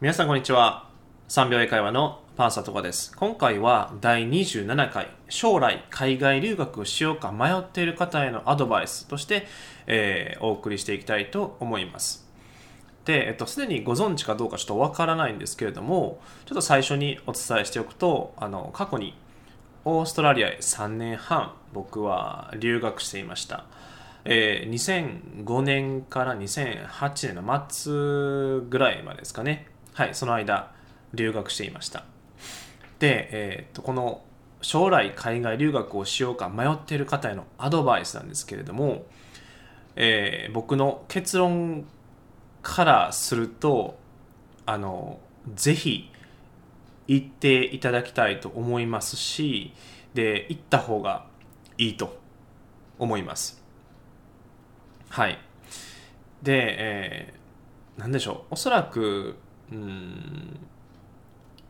皆さんこんにちは。3秒英会話のパンサトカです。今回は第27回将来海外留学をしようか迷っている方へのアドバイスとして、えー、お送りしていきたいと思います。で、えっと、すでにご存知かどうかちょっとわからないんですけれどもちょっと最初にお伝えしておくとあの過去にオーストラリアへ3年半僕は留学していました。えー、2005年から2008年の末ぐらいまでですかね。はいその間留学していました。で、えー、とこの将来海外留学をしようか迷っている方へのアドバイスなんですけれども、えー、僕の結論からするとあのぜひ行っていただきたいと思いますしで行った方がいいと思います。はい。で、えー、何でしょう。おそらくうん。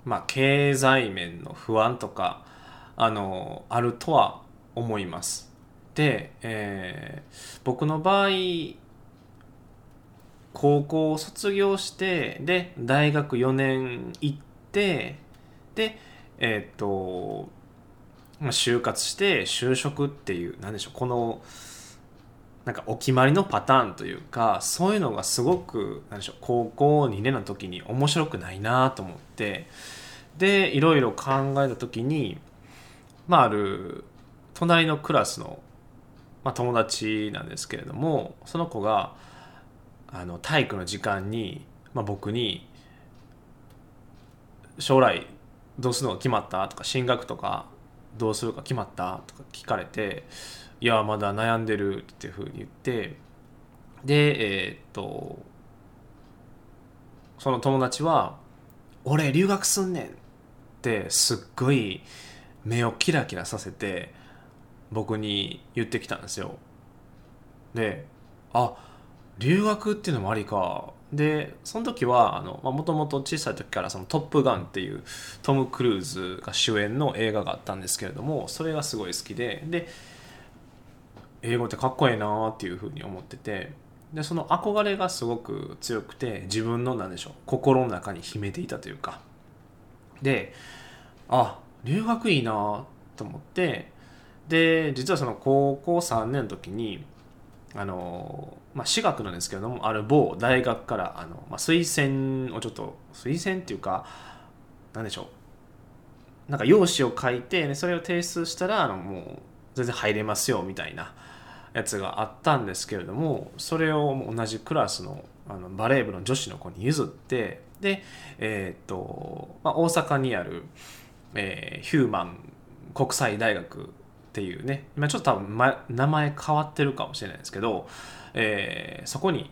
まあ経済面の不安とかあのあるとは思います。で、えー、僕の場合高校を卒業してで大学4年行ってでえっ、ー、と、就活して就職っていう何でしょうこのなんかお決まりのパターンというかそういうのがすごく何でしょう高校2年の時に面白くないなと思ってでいろいろ考えた時にまあある隣のクラスの、まあ、友達なんですけれどもその子があの体育の時間に、まあ、僕に「将来どうするのが決まった?」とか「進学とかどうするか決まった?」とか聞かれていやまだ悩んでるっていうふうに言ってでえー、っとその友達は「俺留学すんねん」ってすっごい目をキラキラさせて僕に言ってきたんですよであ留学っていうのもありかでその時はもともと小さい時からその「トップガン」っていうトム・クルーズが主演の映画があったんですけれどもそれがすごい好きでで英語ってかっこいいなっていうふうに思っててでその憧れがすごく強くて自分の何でしょう心の中に秘めていたというか。であ留学いいなと思ってで実はその高校3年の時にあの、まあ、私学なんですけれどもある某大学からあの、まあ、推薦をちょっと推薦っていうか何でしょう。なんか用紙を書いて、ね、それを提出したらあのもう全然入れますよみたいなやつがあったんですけれどもそれを同じクラスのあのバレー部の女子の子に譲ってで、えー、っとまあ、大阪にある、えー、ヒューマン国際大学っていうね。今ちょっと多分、名前変わってるかもしれないですけど、えー、そこに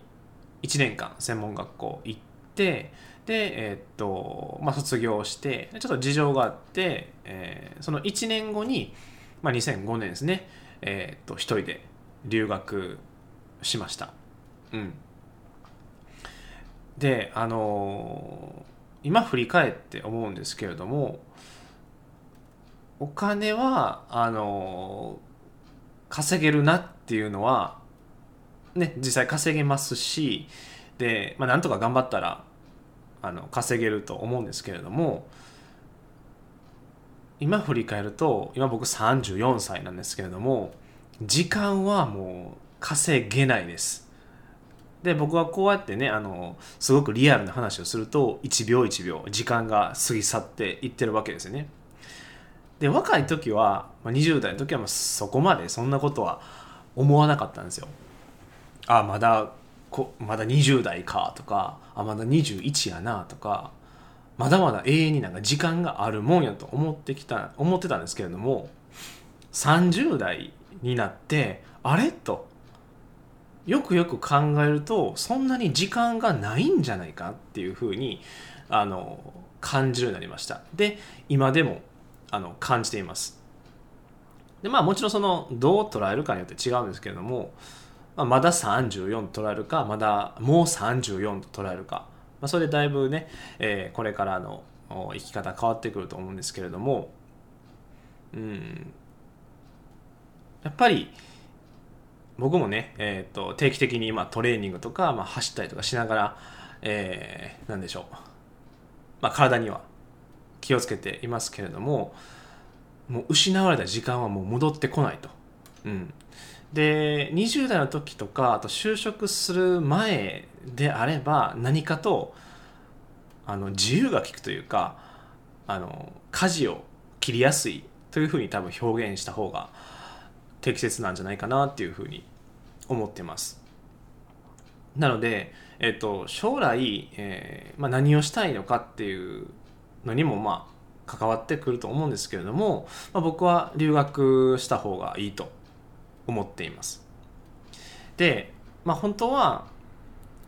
1年間専門学校行ってで、えー、っとまあ、卒業してちょっと事情があって、えー、その1年後に、まあ、2005年ですね、えー、っと1人で留学しました。うん、であのー、今振り返って思うんですけれどもお金はあの、稼げるなっていうのはね実際稼げますしで、まあ、なんとか頑張ったらあの稼げると思うんですけれども今振り返ると今僕34歳なんですけれども時間はもう稼げないです。で僕はこうやってねあのすごくリアルな話をすると1秒1秒時間が過ぎ去っていってるわけですよね。で若い時はまあ20代の時はもうそこまでそんなことは思わなかったんですよ。あまだこまだ20代かとかあまだ21やなとかまだまだ永遠になんか時間があるもんやと思ってきた思ってたんですけれども30代になってあれとよくよく考えるとそんなに時間がないんじゃないかっていうふうにあの感じるようになりました。で今でもあの感じています。でまあもちろんそのどう捉えるかによって違うんですけれども、まあ、まだ34と捉えるかまだもう34と捉えるか、まあ、それでだいぶね、えー、これからの生き方変わってくると思うんですけれどもうん。やっぱり僕もね、えーと、定期的にまトレーニングとか、まあ、走ったりとかしながら、えー、何でしょう。まあ、体には気をつけていますけれどももう失われた時間はもう戻ってこないと。うん、で20代の時とかあと就職する前であれば何かとあの自由が利くというかあの舵を切りやすいというふうに多分表現した方が適切なんじゃないかなっていうふうに思ってます。なので、えっと、将来、えーまあ、何をしたいのかっていうのにもまあ関わってくると思うんですけれども、まあ、僕は留学した方がいいと思っています。で、まあ、本当は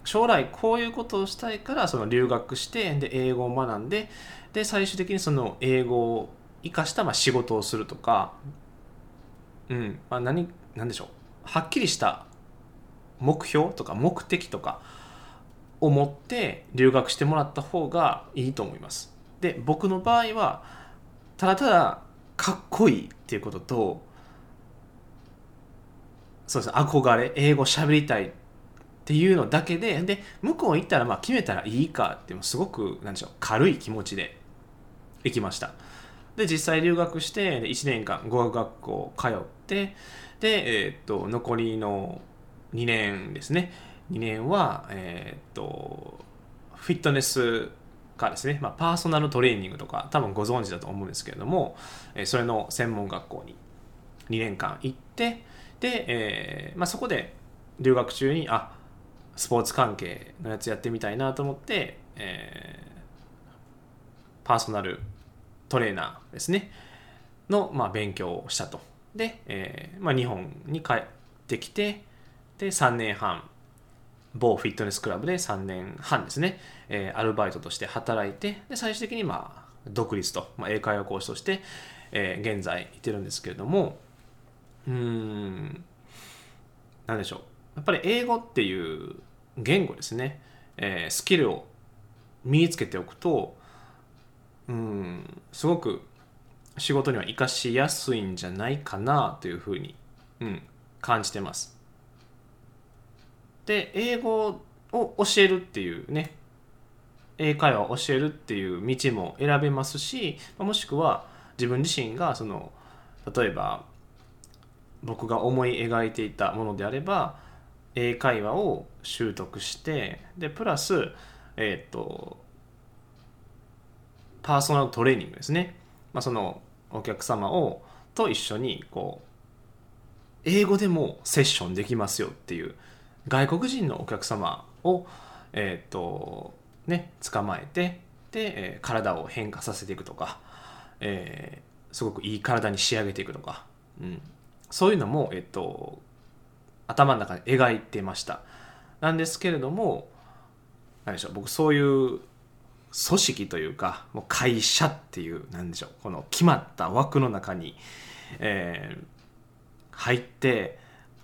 将来こういうことをしたいからその留学してで英語を学んでで最終的にその英語を生かしたまあ仕事をするとか、うんまあ何、何でしょうはっきりした目標とか目的とかを持って留学してもらった方がいいと思います。で僕の場合はただただかっこいいっていうこととそうですね憧れ英語喋りたいっていうのだけでで向こう行ったらまあ決めたらいいかってすごくなんでしょう軽い気持ちで行きました。で実際留学して1年間語学学校通ってで、えー、っと残りの2年ですね。2年は、えー、っとフィットネスかですね、まあ、パーソナルトレーニングとか多分ご存知だと思うんですけれども、え、それの専門学校に2年間行ってで、えーまあ、そこで留学中にあスポーツ関係のやつやってみたいなと思って、えー、パーソナルトレーナーですね。の、まあ、勉強をしたと。で、えーまあ、日本に帰ってきてで3年半某フィットネスクラブで3年半ですね、えー、アルバイトとして働いてで最終的にまあ独立と、まあ、英会話講師として、えー、現在いてるんですけれどもうん何でしょう。やっぱり英語っていう言語ですね、えー、スキルを身につけておくとうんすごく仕事には生かしやすいんじゃないかなというふうに、うん、感じてます。で英語を教えるっていうね。英会話を教えるっていう道も選べますしもしくは自分自身がその例えば僕が思い描いていたものであれば英会話を習得してでプラスえっ、ー、とパーソナルトレーニングですね、まあ、そのお客様をと一緒にこう英語でもセッションできますよっていう外国人のお客様をえっ、ー、とね捕まえてで、え、体を変化させていくとか、えー、すごくいい体に仕上げていくとか、うん、そういうのも、えっと、頭の中で描いてました。なんですけれども何でしょう僕そういう組織というかもう会社っていう何でしょうこの決まった枠の中に、えー、入って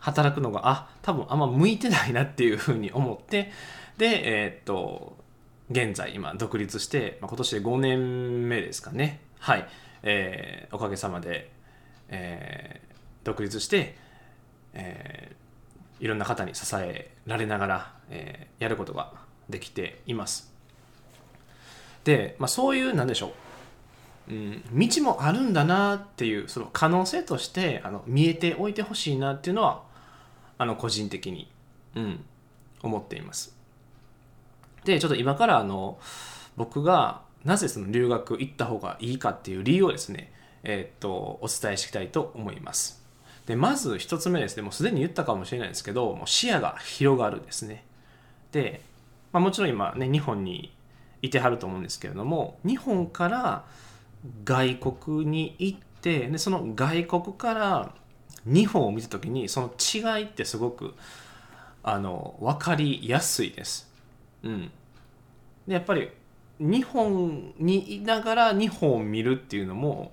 働くのがあ多分あんま向いてないなっていうふうに思ってでえー、っと現在今独立して、まあ、今年で5年目ですかね。はい、えー、おかげさまで、えー、独立して、えー、いろんな方に支えられながら、えー、やることができています。で、まあ、そういうなんでしょう、うん、道もあるんだなっていうその可能性としてあの見えておいてほしいなっていうのはあの個人的に、うん、思っています。でちょっと今からあの僕がなぜその留学行った方がいいかっていう理由をですね、えー、っとお伝えしたいと思います。でまず1つ目ですねもうすでに言ったかもしれないですけどもう視野が広がるですね。で、まあ、もちろん今ね日本にいてはると思うんですけれども日本から外国に行ってでその外国から日本を見た時にその違いってすごくあの分かりやすいです。うん、でやっぱり日本にいながら日本を見るっていうのも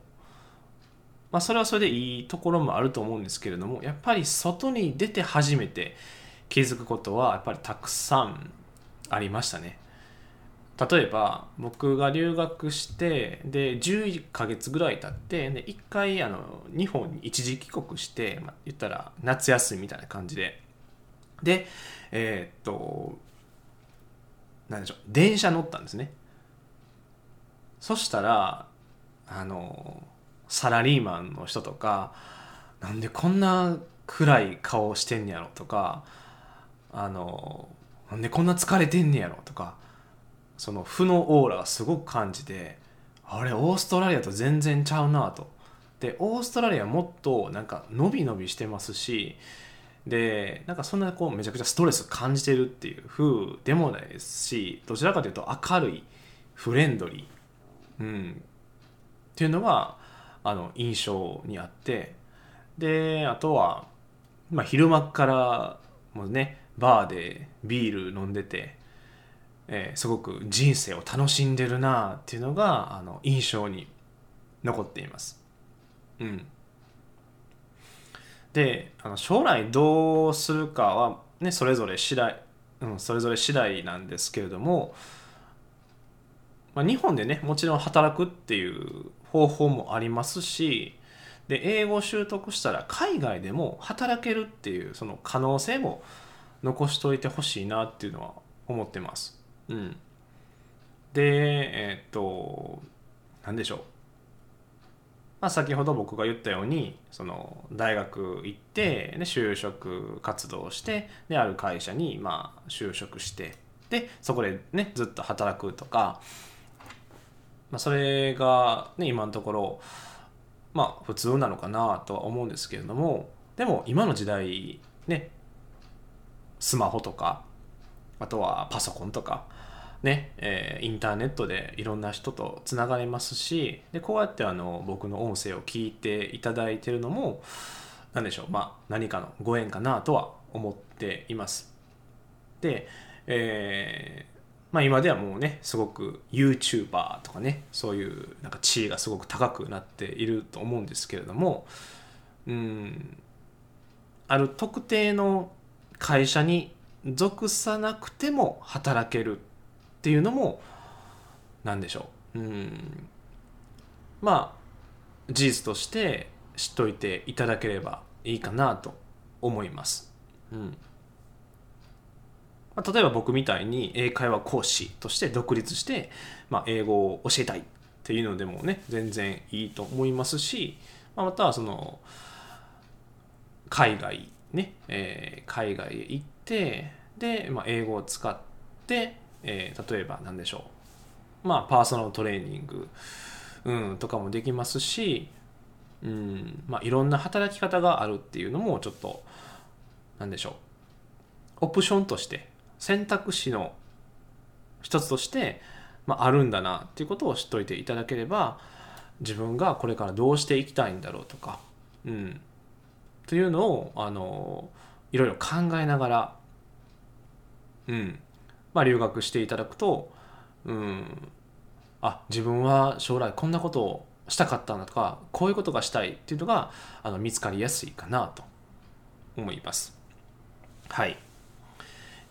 まあ、それはそれでいいところもあると思うんですけれどもやっぱり外に出て初めて気づくことはやっぱりたくさんありましたね例えば僕が留学してで11ヶ月ぐらい経ってで1回あの日本に一時帰国して、まあ、言ったら夏休みみたいな感じで。でえー、っと何でしょう電車乗ったんですね。そしたらあのサラリーマンの人とかなんでこんな暗い顔してんねやろとかあのなんでこんな疲れてんねやろとかその負のオーラがすごく感じてあれオーストラリアと全然ちゃうなと。でオーストラリアもっとなんか伸び伸びしてますしでなんかそんなこうめちゃくちゃストレス感じてるっていう風でもないですしどちらかというと明るいフレンドリー、うん、っていうのがあの印象にあって。であとは、まあ、昼間からもうねバーでビール飲んでて、えー、すごく人生を楽しんでるなっていうのがあの印象に残っています。うん、であの将来どうするかは、ね、それぞれ次第、うん、それぞれ次第なんですけれども、まあ、日本でねもちろん働くっていう方法もありますしで英語を習得したら海外でも働けるっていうその可能性も残しといてほしいなっていうのは思ってます。うん、でえー、っと何でしょう、まあ、先ほど僕が言ったようにその大学行って、ね、就職活動してである会社にまあ就職してでそこでねずっと働くとか、まあ、それが、ね、今のところまあ普通なのかなとは思うんですけれどもでも今の時代ねスマホとかあとはパソコンとかね、えー、インターネットでいろんな人とつながれますしでこうやってあの僕の音声を聞いていただいてるのも何でしょうまあ何かのご縁かなとは思っています。で、えーまあ、今ではもうねすごく YouTuber とかねそういうなんか地位がすごく高くなっていると思うんですけれどもうんある特定の会社に属さなくても働けるっていうのも何でしょう。うん。まあ事実として知っといていただければいいかなと思います。うん。まあ、例えば僕みたいに英会話講師として独立して、まあ、英語を教えたいっていうのでもね全然いいと思いますし、まあ、またはその海外ね、えー、海外へ行ってで、まあ、英語を使って、えー、例えば何でしょう。まあパーソナルトレーニング、うん、とかもできますし、うんまあ、いろんな働き方があるっていうのもちょっと何でしょう。オプションとして選択肢の一つとして、まあ、あるんだなっていうことを知っておいていただければ自分がこれからどうしていきたいんだろうとか、うん、というのをあのいろいろ考えながら、うんまあ、留学していただくと、うん、あ自分は将来こんなことをしたかったんだとかこういうことがしたいっていうのがあの見つかりやすいかなと思います。はい。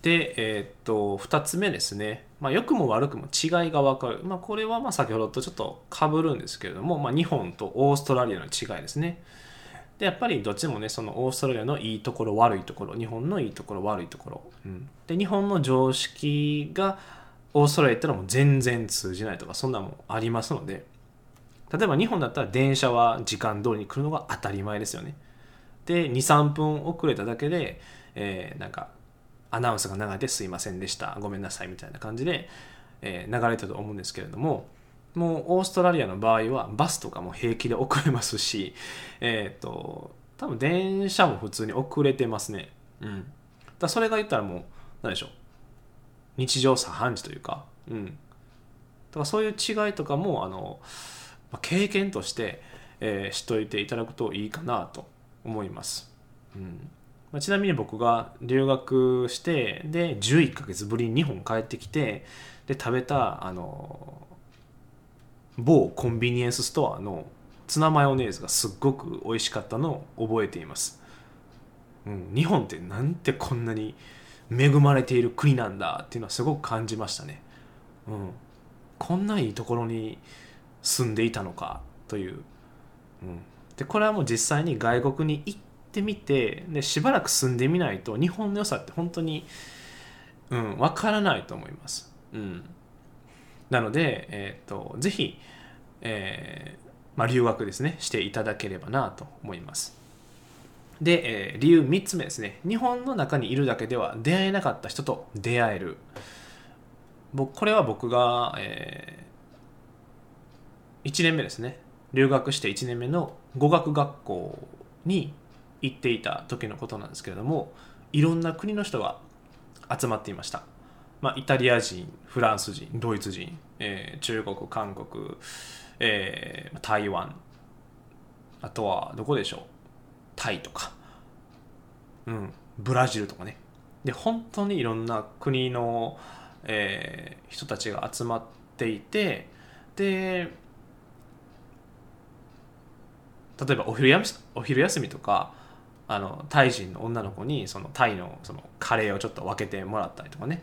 で、えー、っと、2つ目ですね。まあ、良くも悪くも違いが分かる。まあ、これはまあ先ほどとちょっとかぶるんですけれども、まあ、日本とオーストラリアの違いですね。で、やっぱりどっちもね、そのオーストラリアのいいところ、悪いところ、日本のいいところ、悪いところ。うん、で、日本の常識がオーストラリアってのはもう全然通じないとか、そんなもんありますので、例えば日本だったら電車は時間通りに来るのが当たり前ですよね。で、2、3分遅れただけで、えー、なんかアナウンスが流れてすいませんでしたごめんなさいみたいな感じで、えー、流れてると思うんですけれどももうオーストラリアの場合はバスとかも平気で遅れますし えっ、ー、と多分電車も普通に遅れてますね。うん。だそれが言ったらもう何でしょう。日常茶飯事というか。うん。だからそういう違いとかもあの経験として、えー、知っておいていただくといいかなと思います。うん。まあ、ちなみに僕が留学してで11ヶ月ぶりに日本帰ってきてで食べたあの某コンビニエンスストアのツナマヨネーズがすっごく美味しかったのを覚えています、うん、日本ってなんてこんなに恵まれている国なんだっていうのはすごく感じましたね、うん、こんないいところに住んでいたのかという、うん、でこれはもう実際に外国に行ってみてでしばらく住んでみないと日本の良さって本当にうんわからないと思います。うん、なので、えーと、ぜひ、えーまあ、留学ですねしていただければなと思います。で、えー、理由3つ目ですね。日本の中にいるだけでは出会えなかった人と出会える。僕これは僕が、えー、1年目ですね。留学して1年目の語学学校に行っていた時のことなんですけれどもいろんな国の人が集まっていました、まあ、イタリア人フランス人ドイツ人、えー、中国韓国、えー、台湾あとはどこでしょう？タイとか、うん、ブラジルとかね。で本当にいろんな国の、えー、人たちが集まっていてで例えばお昼休みお昼休みとかあのタイ人の女の子にそのタイのそのカレーをちょっと分けてもらったりとかね。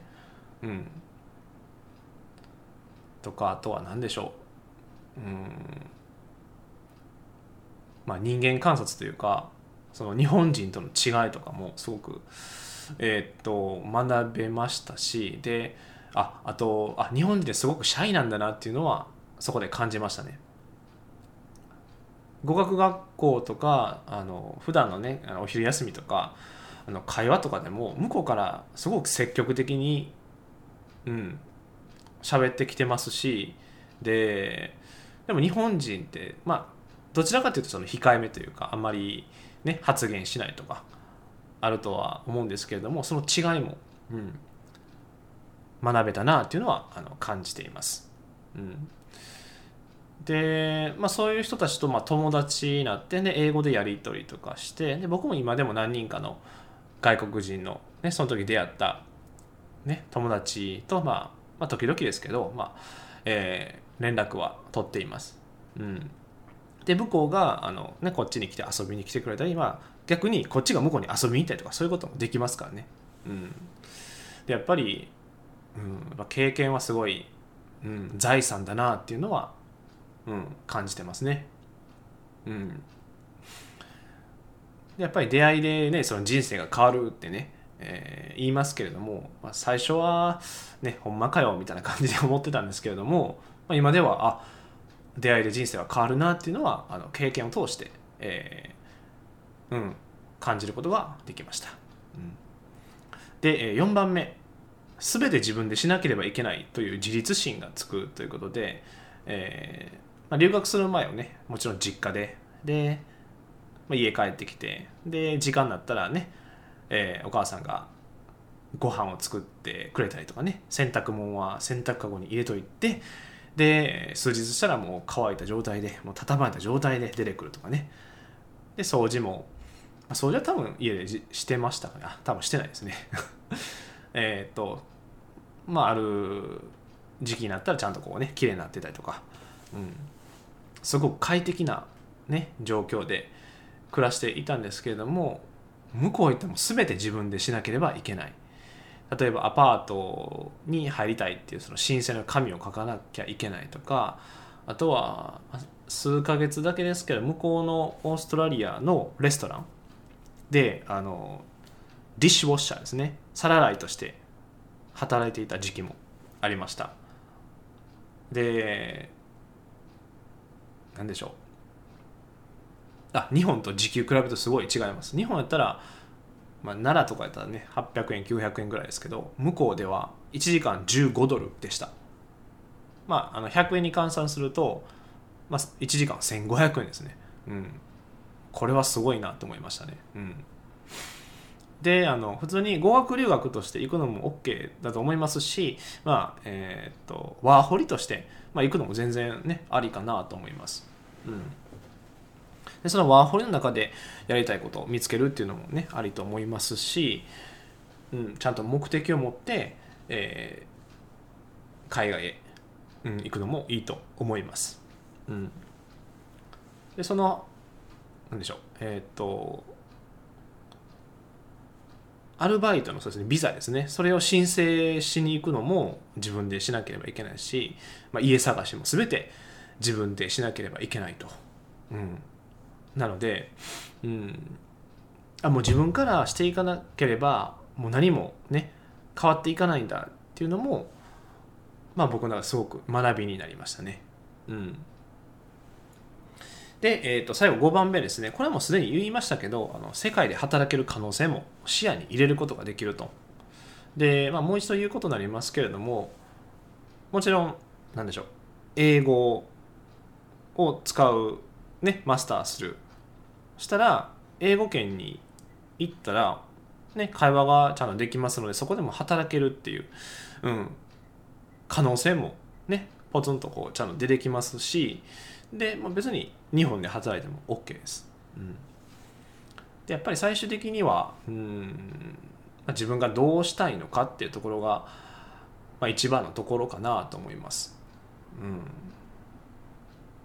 うん。とかあとは何でしょう。うん。まあ人間観察というかその日本人との違いとかもすごくえー、っと学べましたしでああとあ日本人ですごくシャイなんだなっていうのはそこで感じましたね。語学学校とかあの普段のねお昼休みとかあの会話とかでも向こうからすごく積極的にうん喋ってきてますしででも日本人ってまあどちらかというとその控えめというかあんまりね発言しないとかあるとは思うんですけれどもその違いも、うん、学べたなっていうのはあの感じています。うんで、まあ、そういう人たちとま友達になってね、英語でやり取りとかしてで僕も今でも何人かの外国人の、ね、その時出会った、ね、友達と、まあ、まあ時々ですけど、まあえー、連絡は取っています。うん、で向こうがあの、ね、こっちに来て遊びに来てくれたり、まあ、逆にこっちが向こうに遊びに行ったりとかそういうこともできますからね。うん、でやっぱり、うん、経験はすごい、うん、財産だなっていうのはうん、感じてますね。うん、やっぱり出会いでねその人生が変わるってね、えー、言いますけれども、まあ、最初はねほんまかよみたいな感じで思ってたんですけれども、まあ、今ではあ出会いで人生は変わるなっていうのはあの経験を通して、えー、うん、感じることができました。うん、で4番目全て自分でしなければいけないという自立心がつくということで、えーまあ、留学する前はねもちろん実家でで、まあ、家帰ってきてで時間になったらね、えー、お母さんがご飯を作ってくれたりとかね。洗濯物は洗濯かごに入れといて。で数日したらもう乾いた状態でもう畳まれた状態で出てくるとかね。で掃除も、まあ、掃除は多分家でしてましたから多分してないですね。えっとまあある時期になったらちゃんとこうね綺麗になってたりとか。うん。すごく快適な、ね、状況で暮らしていたんですけれども向こう行っても全て自分でしなければいけない。例えばアパートに入りたいっていうその申請の紙を書かなきゃいけないとかあとは数ヶ月だけですけど向こうのオーストラリアのレストランであのディッシュウォッシャーですね。皿洗いとして働いていた時期もありました。で何でしょう。あ日本と時給比べるとすごい違います。日本やったら、まあ、奈良とかやったらね800円900円ぐらいですけど向こうでは1時間15ドルでした。まああの100円に換算すると、まあ、1時間1500円ですね。うん。これはすごいなと思いましたね。うん。であの普通に語学留学として行くのも OK だと思いますし、まあえー、っとワーホリとして、まあ、行くのも全然ねありかなと思います。うん、でそのワーホリの中でやりたいことを見つけるっていうのもねありと思いますし、うん、ちゃんと目的を持って、えー、海外へ、うん、行くのもいいと思います。うん、でそのなんでしょうえっ、とアルバイトのそうですねビザですね。それを申請しに行くのも自分でしなければいけないし、まあ、家探しも全て自分でしなければいけないと、うん、なので、うん、あもう自分からしていかなければもう何もね変わっていかないんだっていうのもまあ僕の中ですごく学びになりましたね。うん。で、えー、と最後5番目ですね。これはもうすでに言いましたけどあの世界で働ける可能性も視野に入れることができると。で、まあ、もう一度言うことになりますけれどももちろん何でしょう英語を使うねマスターするしたら英語圏に行ったらね会話がちゃんとできますのでそこでも働けるっていう、うん、可能性もねポツンとこうちゃんと出てきますしで、まあ、別に日本で働いても OK です。うん、でやっぱり最終的にはうんまあ自分がどうしたいのかっていうところが、まあ、一番のところかなと思います。うん、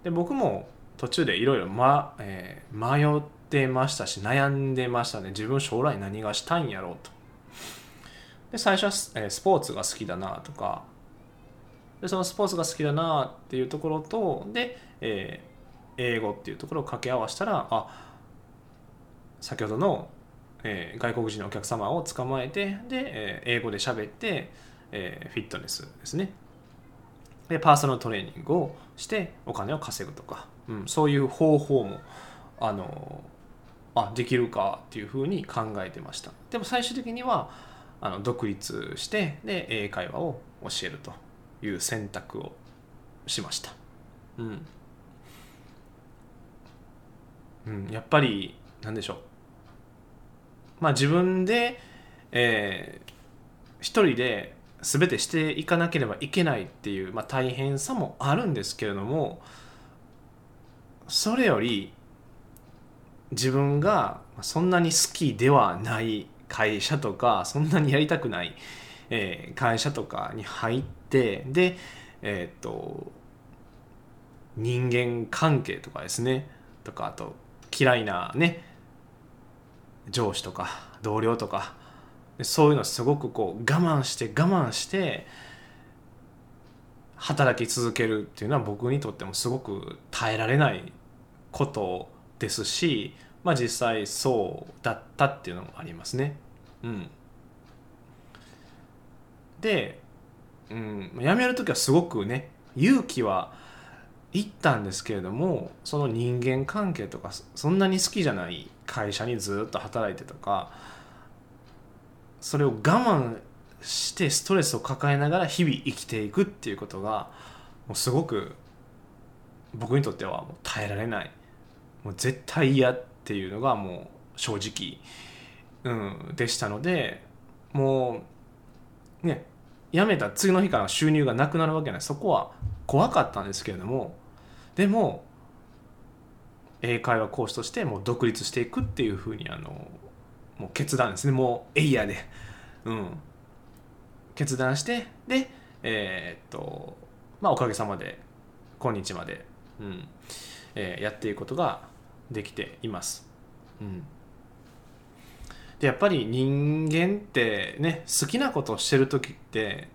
で僕も途中でいろいろ迷ってましたし悩んでましたね。自分将来何がしたいんやろうと。で最初は、えスポーツが好きだなとか。でそのスポーツが好きだなっていうところとで、えー、英語っていうところを掛け合わせたらあ先ほどの、えー、外国人のお客様を捕まえてで、えー、英語で喋って、えー、フィットネスですね。でパーソナルトレーニングをしてお金を稼ぐとか、うん、そういう方法もあのあできるかっていうふうに考えてましたでも最終的にはあの独立してで英会話を教えるという選択をしました。うん。うん、やっぱり、なんでしょう。まあ自分で、えー、一人で全てしていかなければいけないっていう、まあ、大変さもあるんですけれどもそれより自分がそんなに好きではない会社とかそんなにやりたくない、えー、会社とかに入ってでえっ、と人間関係とかですね。とかあと嫌いなね上司とか同僚とか。そういうのすごくこう我慢して我慢して働き続けるっていうのは僕にとってもすごく耐えられないことですしまあ実際そうだったっていうのもありますね。うん、で、うん、辞める時はすごくね勇気はいったんですけれどもその人間関係とかそんなに好きじゃない会社にずっと働いてとかそれを我慢してストレスを抱えながら日々生きていくっていうことがもうすごく僕にとってはもう耐えられないもう絶対嫌っていうのがもう正直、うん、でしたのでもうね辞めた次の日から収入がなくなるわけないそこは怖かったんですけれどもでも英会話講師としてもう独立していくっていうふうにあのもう決断ですね。もうエイヤーで、うん、決断してでえー、っとまあおかげさまで今日まで、うんえー、やっていくことができています。うん。でやっぱり人間ってね好きなことをしてる時って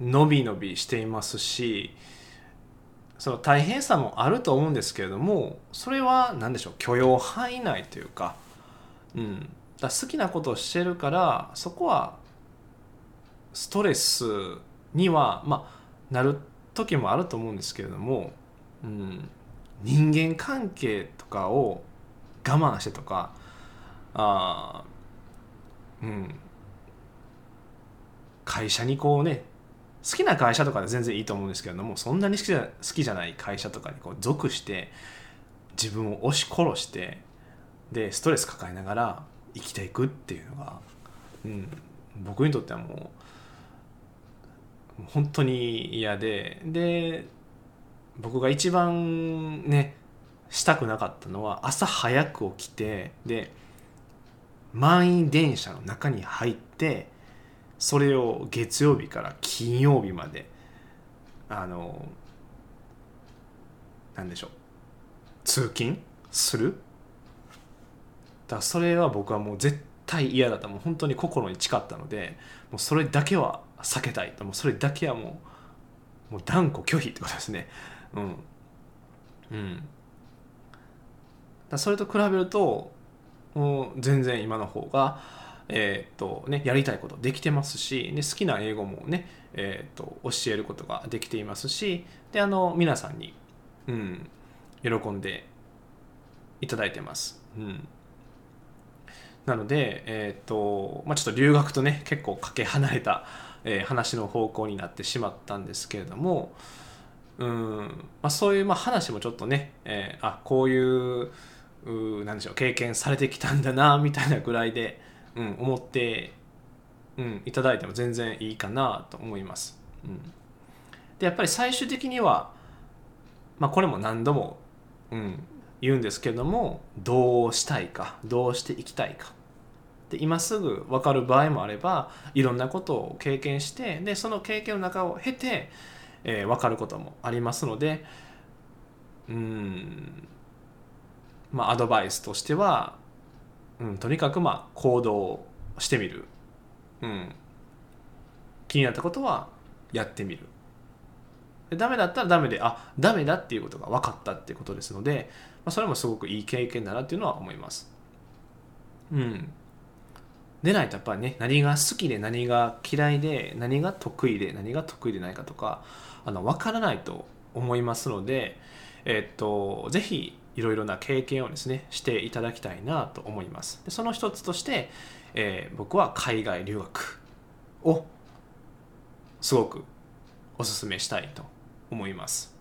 伸び伸びしていますしその大変さもあると思うんですけれどもそれは何でしょう？許容範囲内というか,、うん、だ好きなことをしてるからそこはストレスには、まあ、なる時もあると思うんですけれども、うん、人間関係とかを我慢してとかあ、うん、会社にこうね好きな会社とかで全然いいと思うんですけれどもそんなに好きじゃ好きじゃない会社とかにこう属して自分を押し殺してでストレス抱えながら生きていくっていうのが、うん、僕にとってはもう本当に嫌でで僕が一番ねしたくなかったのは朝早く起きてで満員電車の中に入ってそれを月曜日から金曜日まであのなんでしょう通勤する？だそれは僕はもう絶対嫌だった。もう本当に心に誓ったのでもうそれだけは避けたいと。もうそれだけはもうもう断固拒否ってことですね。うん。うん。だそれと比べるともう全然今の方がえーとね、やりたいことできてますし、で好きな英語もね、えーと、教えることができていますしであの皆さんに、うん、喜んでいただいてます。うん。なので、えーとまあ、ちょっと留学とね結構かけ離れた、えー、話の方向になってしまったんですけれどもうん、まあ、そういう、まあ、話もちょっとね、えー、あこういううなんでしょう経験されてきたんだなみたいなぐらいで、うん、思って、うん、いただいても全然いいかなと思います。うん、でやっぱり最終的には、まあ、これも何度も、うん、言うんですけどもどうしたいかどうしていきたいか。で今すぐ分かる場合もあればいろんなことを経験してでその経験の中を経て、えー、分かることもありますのでうんまあアドバイスとしては、うん、とにかくまあ行動してみる、うん、気になったことはやってみるダメだったらダメであダメだっていうことが分かったっていうことですのでまあ、それもすごくいい経験だなっていうのは思います。うん。でないとやっぱりね何が好きで何が嫌いで何が得意で何が得意でないかとかあの分からないと思いますので、えっと、ぜひいろいろな経験をですねしていただきたいなと思います。でその一つとして、えー、僕は海外留学をすごくおすすめしたいと思います。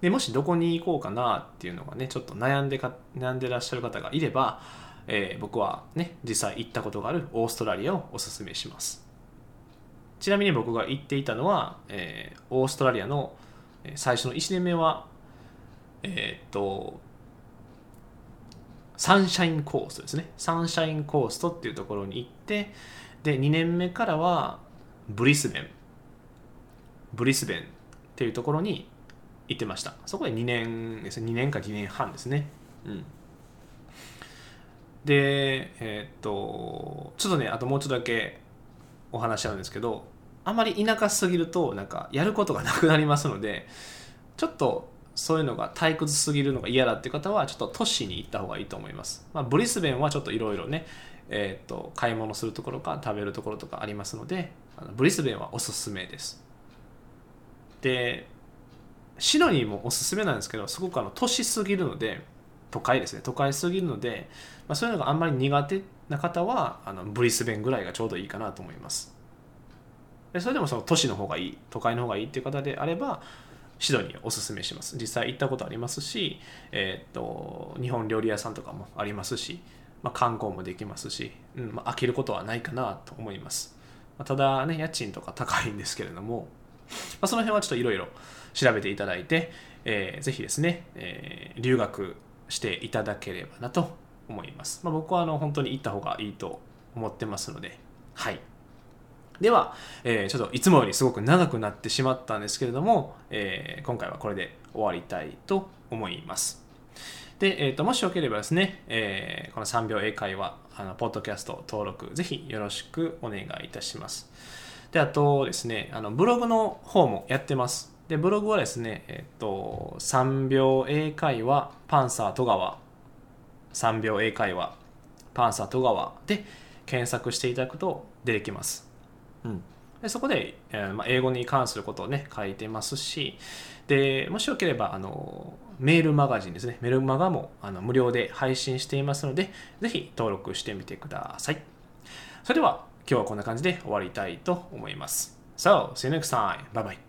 でもしどこに行こうかなっていうのがねちょっと悩んでか悩んでらっしゃる方がいれば、えー、僕はね実際行ったことがあるオーストラリアをおすすめします。ちなみに僕が行っていたのは、えー、オーストラリアの最初の1年目はえー、っとサンシャインコーストですね。サンシャインコーストっていうところに行ってで2年目からはブリスベン。ブリスベンっていうところに行ってました。そこで2年ですね。2年か2年半ですね。うん。でえー、っとちょっとねあともうちょっとだけお話あるんですけどあまり田舎すぎるとなんかやることがなくなりますのでちょっとそういうのが退屈すぎるのが嫌だっていう方はちょっと都市に行った方がいいと思います、まあ、ブリスベンはちょっといろいろねえーと買い物するところか食べるところとかありますのであのブリスベンはおすすめです。でシドニーもおすすめなんですけどすごくあの都市すぎるので都会ですね。都会すぎるので、まあ、そういうのがあんまり苦手っな方はあのブリスベンぐらいがちょうどいいかなと思います。でそれでもその都市の方がいい都会の方がいいっていう方であればシドニーおすすめします。実際行ったことありますし、えー、っと日本料理屋さんとかもありますし、まあ、観光もできますし、うんまあ、飽きることはないかなと思います、ま、ただね家賃とか高いんですけれども、まあ、その辺はちょっといろいろ調べていただいて、えー、ぜひですね、えー、留学していただければなと思います。まあ、僕はあの本当に行った方がいいと思ってますので、はい。では、えー、ちょっといつもよりすごく長くなってしまったんですけれども、えー、今回はこれで終わりたいと思います。で、えーと、もしよければですね、えー、この3秒英会話、あのポッドキャスト登録、ぜひよろしくお願いいたします。で、あとですね、あのブログの方もやってます。で、ブログはですね、えっと、3秒英会話パンサー戸川、3秒英会話パンサー戸川で検索していただくと出てきます。うん。でそこで、えーまあ、英語に関することをね、書いてますし、で、もしよければ、あの、メールマガジンですね、メールマガもあの無料で配信していますので、ぜひ登録してみてください。それでは、今日はこんな感じで終わりたいと思います。So, see you next time. Bye bye.